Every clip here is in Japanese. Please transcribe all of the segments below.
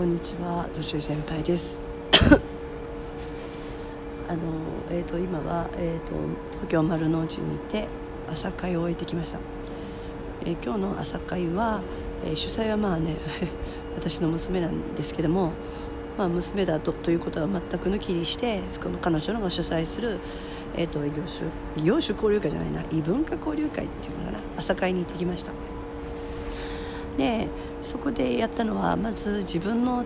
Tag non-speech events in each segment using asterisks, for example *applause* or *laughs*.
こんにちは年上先輩です。*coughs* あのえっ、ー、と今はえっ、ー、と東京丸の内にいて朝会を終えてきました、えー、今日の朝会は、え主催はまあね *laughs* 私の娘なんですけどもまあ、娘だとということは全く抜きにしてこの彼女のが主催する、えーと、異業種異業種交流会じゃないな異文化交流会っていうのかな朝会に行ってきました。でそこでやったのはまず自分の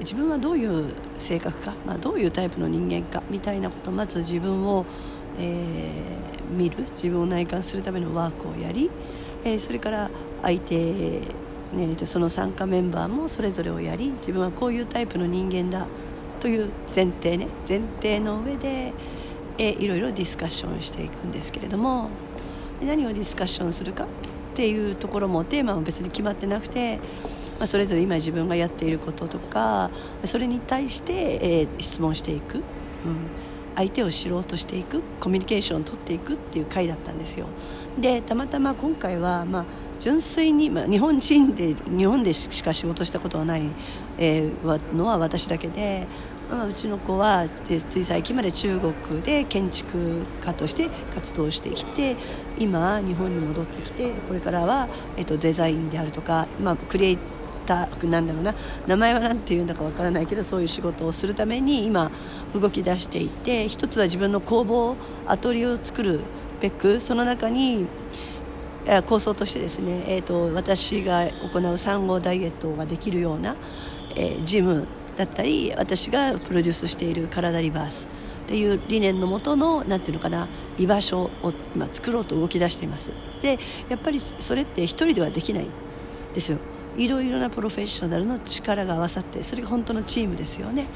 自分はどういう性格か、まあ、どういうタイプの人間かみたいなことまず自分を、えー、見る自分を内観するためのワークをやり、えー、それから相手ね、その参加メンバーもそれぞれをやり自分はこういうタイプの人間だという前提ね前提の上でえいろいろディスカッションしていくんですけれども何をディスカッションするかっていうところもテーマも別に決まってなくて、まあ、それぞれ今自分がやっていることとかそれに対して、えー、質問していく、うん、相手を知ろうとしていく。コミュニケーションを取っていくっていう回だったんですよ。でたまたま今回は、まあ純粋に、まあ、日本人で日本でしか仕事したことはない、えー、のは私だけで、まあ、うちの子はつい最近まで中国で建築家として活動してきて今日本に戻ってきてこれからは、えー、とデザインであるとか、まあ、クリエイターなんだろうな名前は何て言うんだかわからないけどそういう仕事をするために今動き出していて一つは自分の工房アトリエを作るべくその中に構想としてですね、えーと、私が行う産後ダイエットができるような、えー、ジムだったり私がプロデュースしている体リバースっていう理念のもとの何ていうのかな居場所を今作ろうと動き出しています。でやっぱりそれって一人ではできないですよ。いろいろなプロフェッショナルの力が合わさってそれが本当のチームですよね、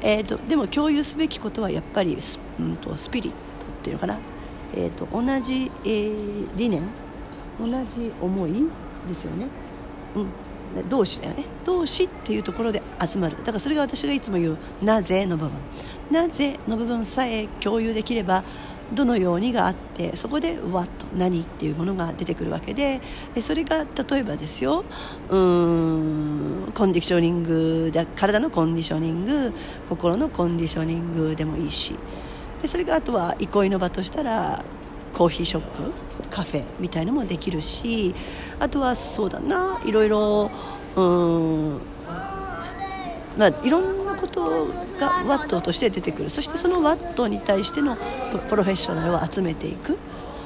えーと、でも共有すべきことはやっぱりス,、うんと、スピリットっていうのかな、えーと、同じ、えー、理念同じ思いですよね、うん、同志だよね。同志っていうところで集まる。だからそれが私がいつも言う「なぜ」の部分「なぜ」の部分さえ共有できればどのようにがあってそこで「what」何っていうものが出てくるわけでそれが例えばですようーんコンディショニングだ体のコンディショニング心のコンディショニングでもいいし。それがあとは憩いの場としたらコーヒーショップ。カフェみたいのもできるしあとはそうだないろいろうんまあいろんなことがワットとして出てくる。そしてそのワットに対してのプロフェッショナルを集めていく。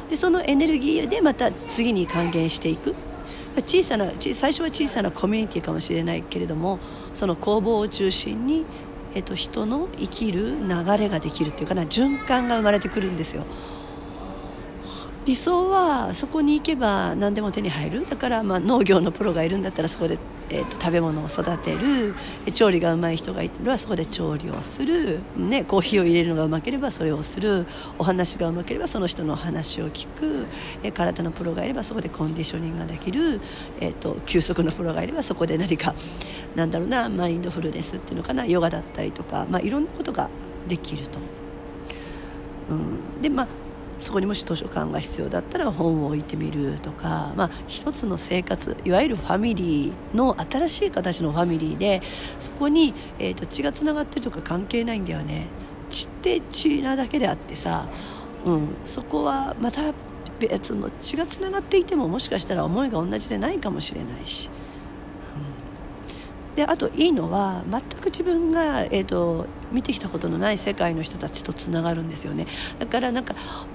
でそのエネルギーでまた次に還元していく。小さな最初は小さなコミュニティかもしれないけれどもその工房を中心に、えっと、人の生きる流れができるっていうかな循環が生まれてくるんですよ。理想はそこに行けば何でも手に入る。だからまあ農業のプロがいるんだったらそこで、えー、と食べ物を育てる。調理がうまい人がいるはそこで調理をする、ね、コーヒーを入れるのがうまければそれをする。お話がうまければその人の話を聞く、えー、体のプロがいればそこでコンディショニングができる、えーと、休息のプロがいればそこで何かなんだろうなマインドフルネスっていうのかな。ヨガだったりとか、まあ、いろんなことができると。うん、でまあそこにもし図書館が必要だったら本を置いてみるとか、まあ、一つの生活いわゆるファミリーの新しい形のファミリーでそこに、えーと、血がつながってるとか関係ないんだよね血って血なだけであってさ、うん、そこはまた別の血がつながっていてももしかしたら思いが同じでないかもしれないし。であといいのは全く自分が、えーと、見てきたことのない世界の人たちとつながるんですよね。だからなんか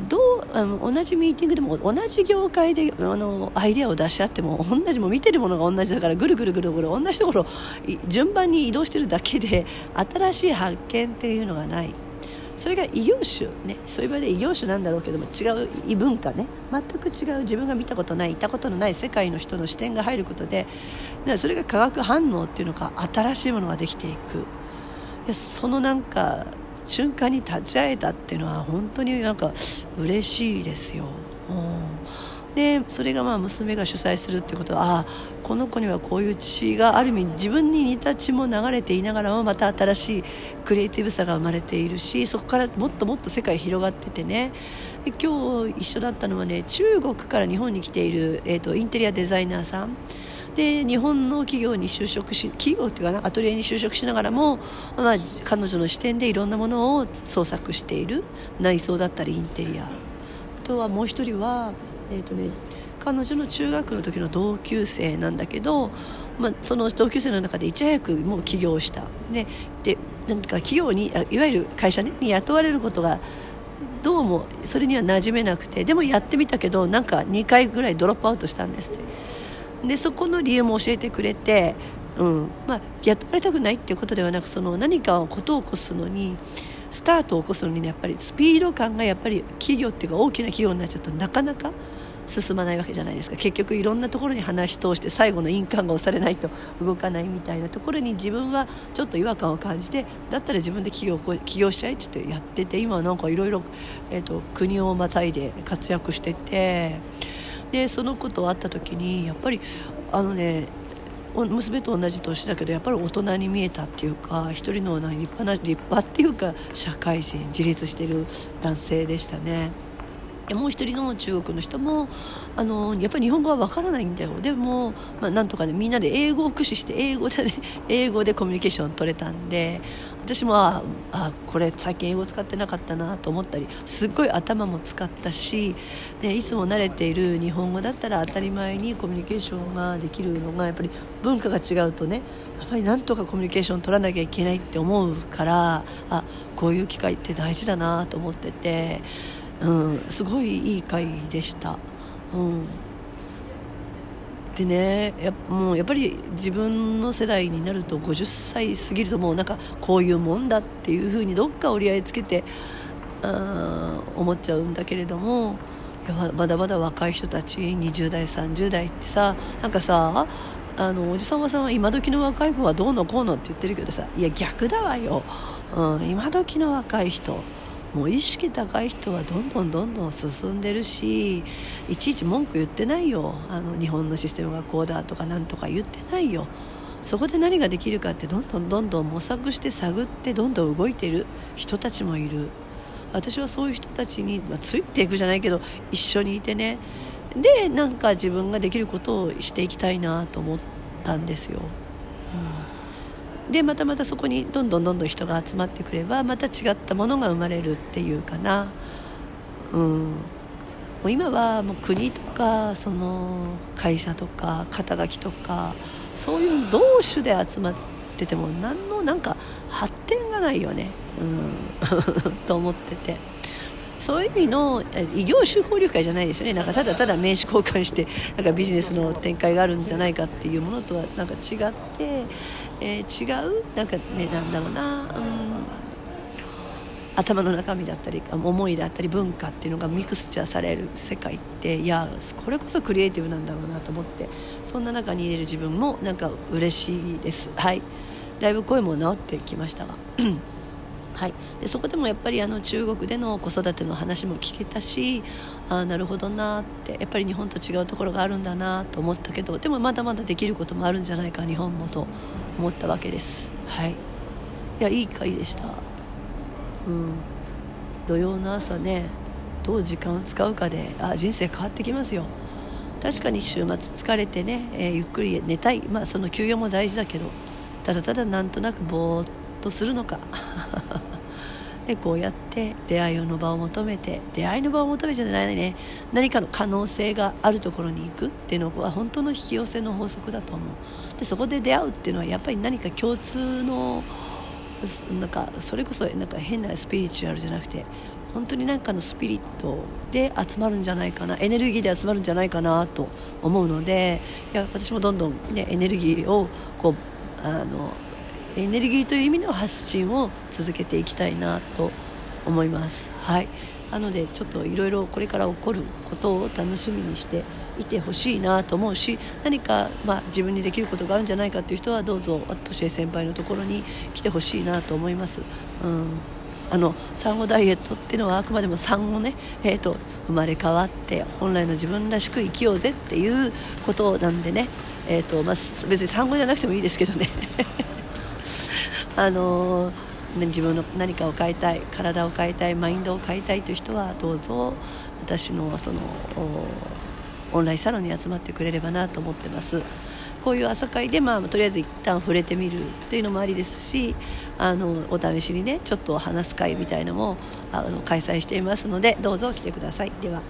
どうあの同じミーティングでも同じ業界であのアイデアを出し合っても同じも見てるものが同じだからぐるぐるぐるぐる同じところ順番に移動してるだけで新しい発見っていうのがない。それが異業種ねそういう場合で異業種なんだろうけども違う異文化ね全く違う自分が見たことないいたことのない世界の人の視点が入ることでそれが化学反応っていうのか新しいものができていくそのなんか瞬間に立ち会えたっていうのは本当になんか嬉しいですよ。うんでそれがまあ娘が主催するってことはああこの子にはこういう血がある意味自分に似た血も流れていながらもまた新しいクリエイティブさが生まれているしそこからもっともっと世界広がっててね。今日一緒だったのはね中国から日本に来ている、えーと、インテリアデザイナーさん。で日本の企業に就職し企業っていうかなアトリエに就職しながらも、まあ、彼女の視点でいろんなものを創作している内装だったりインテリア。あとはもう一人は、えーとね、彼女の中学の時の同級生なんだけど、まあ、その同級生の中でいち早くもう起業した。ででなんか企業にいわゆる会社に雇われることがどうもそれには馴染めなくてでもやってみたけどなんか2回ぐらいドロップアウトしたんですって。でそこの理由も教えてくれて、うん。まあ、雇われたくないっていうことではなくその何かを事を起こすのにスタートを起こすのに、ね、やっぱりスピード感がやっぱり企業っていうか大きな企業になっちゃうとなかなか進まないわけじゃないですか結局いろんなところに話し通して最後の印鑑が押されないと動かないみたいなところに自分はちょっと違和感を感じてだったら自分で起業起業しちゃえって言ってやってて今なんかいろいろ国をまたいで活躍しててでそのことあった時にやっぱりあのね娘と同じ年だけどやっぱり大人に見えたっていうか一人の立派な立派っていうか社会人自立してる男性でしたね。もう一人の中国の人もあのやっぱり日本語はわからないんだよでも、まあ、なんとかねみんなで英語を駆使して英語でね *laughs* 英語でコミュニケーションを取れたんで私もああこれ最近英語使ってなかったなと思ったりすっごい頭も使ったし、ね、いつも慣れている日本語だったら当たり前にコミュニケーションができるのがやっぱり文化が違うとねやっぱりなんとかコミュニケーション取らなきゃいけないって思うからあこういう機会って大事だなと思ってて。うん、すごいいい回でした。うん。でねやもうやっぱり自分の世代になると50歳過ぎるともうなんかこういうもんだっていうふうにどっか折り合いつけてあ思っちゃうんだけれどもやまだまだ若い人たち20代30代ってさなんかさあのおじさんおばさんは今時の若い子はどうのこうのって言ってるけどさいや逆だわよ、うん、今時の若い人。もう意識高い人はどんどんどんどん進んでるしいちいち文句言ってないよ。あの日本のシステムがこうだとかなんとか言ってないよ。そこで何ができるかってどんどんどんどん模索して探ってどんどん動いてる人たちもいる。私はそういう人たちに、まあ、ついていくじゃないけど一緒にいてね。でなんか自分ができることをしていきたいなと思ったんですよ。うん。でまたまたそこにどんどんどんどん人が集まってくればまた違ったものが生まれるっていうかな、うん、もう今はもう国とかその会社とか肩書きとかそういう同種で集まってても何のなんか発展がないよね、うん、*laughs* と思ってて。そういう意味の異業種交流会じゃないですよね。なんかただただ名刺交換してなんかビジネスの展開があるんじゃないかっていうものとはなんか違ってえー、違う？なんかねなんだろうな、うん、頭の中身だったり思いだったり文化っていうのがミクスチャーされる世界っていやこれこそクリエイティブなんだろうなと思ってそんな中に入れる自分もなんか嬉しいです。はい。だいぶ声も治ってきましたが。はい、でそこでもやっぱりあの中国での子育ての話も聞けたしあなるほどなってやっぱり日本と違うところがあるんだなと思ったけどでもまだまだできることもあるんじゃないか日本もと思ったわけです。はい、いやいい回でした、うん、土曜の朝ねどう時間を使うかであ人生変わってきますよ。確かに週末疲れてね、えー、ゆっくり寝たい。まあその休養も大事だけどただただなんとなくぼーっとするのか。でこうやって出会いの場を求めて出会いの場を求めじゃないね。何かの可能性があるところに行く。っていうのは本当の引き寄せの法則だと思う。でそこで出会うっていうのはやっぱり何か共通のなんかそれこそなんか変なスピリチュアルじゃなくて本当に何かのスピリットで集まるんじゃないかな。エネルギーで集まるんじゃないかなと思うのでいや私もどんどん、ね、エネルギーをこうあのエネルギーという意味の発信を続けていきたいなと思います。はいなのでちょっといろいろこれから起こることを楽しみにしていてほしいなと思うし何か、まあ、自分にできることがあるんじゃないかっていう人はどうぞ年先輩のところに来てほしいなと思います。うんあの産後ダイエットっていうのはあくまでも産後ね、えーと、生まれ変わって本来の自分らしく生きようぜっていうことなんでね、えーとまあ、別に産後じゃなくてもいいですけどねあの自分の何かを変えたい体を変えたいマインドを変えたいという人はどうぞ私のそのオンラインサロンに集まってくれればなと思ってます。こういう朝会で、まあ、とりあえず一旦触れてみるっていうのもありですしあのお試しにねちょっと話す会みたいなのもあの開催していますのでどうぞ来てください。では。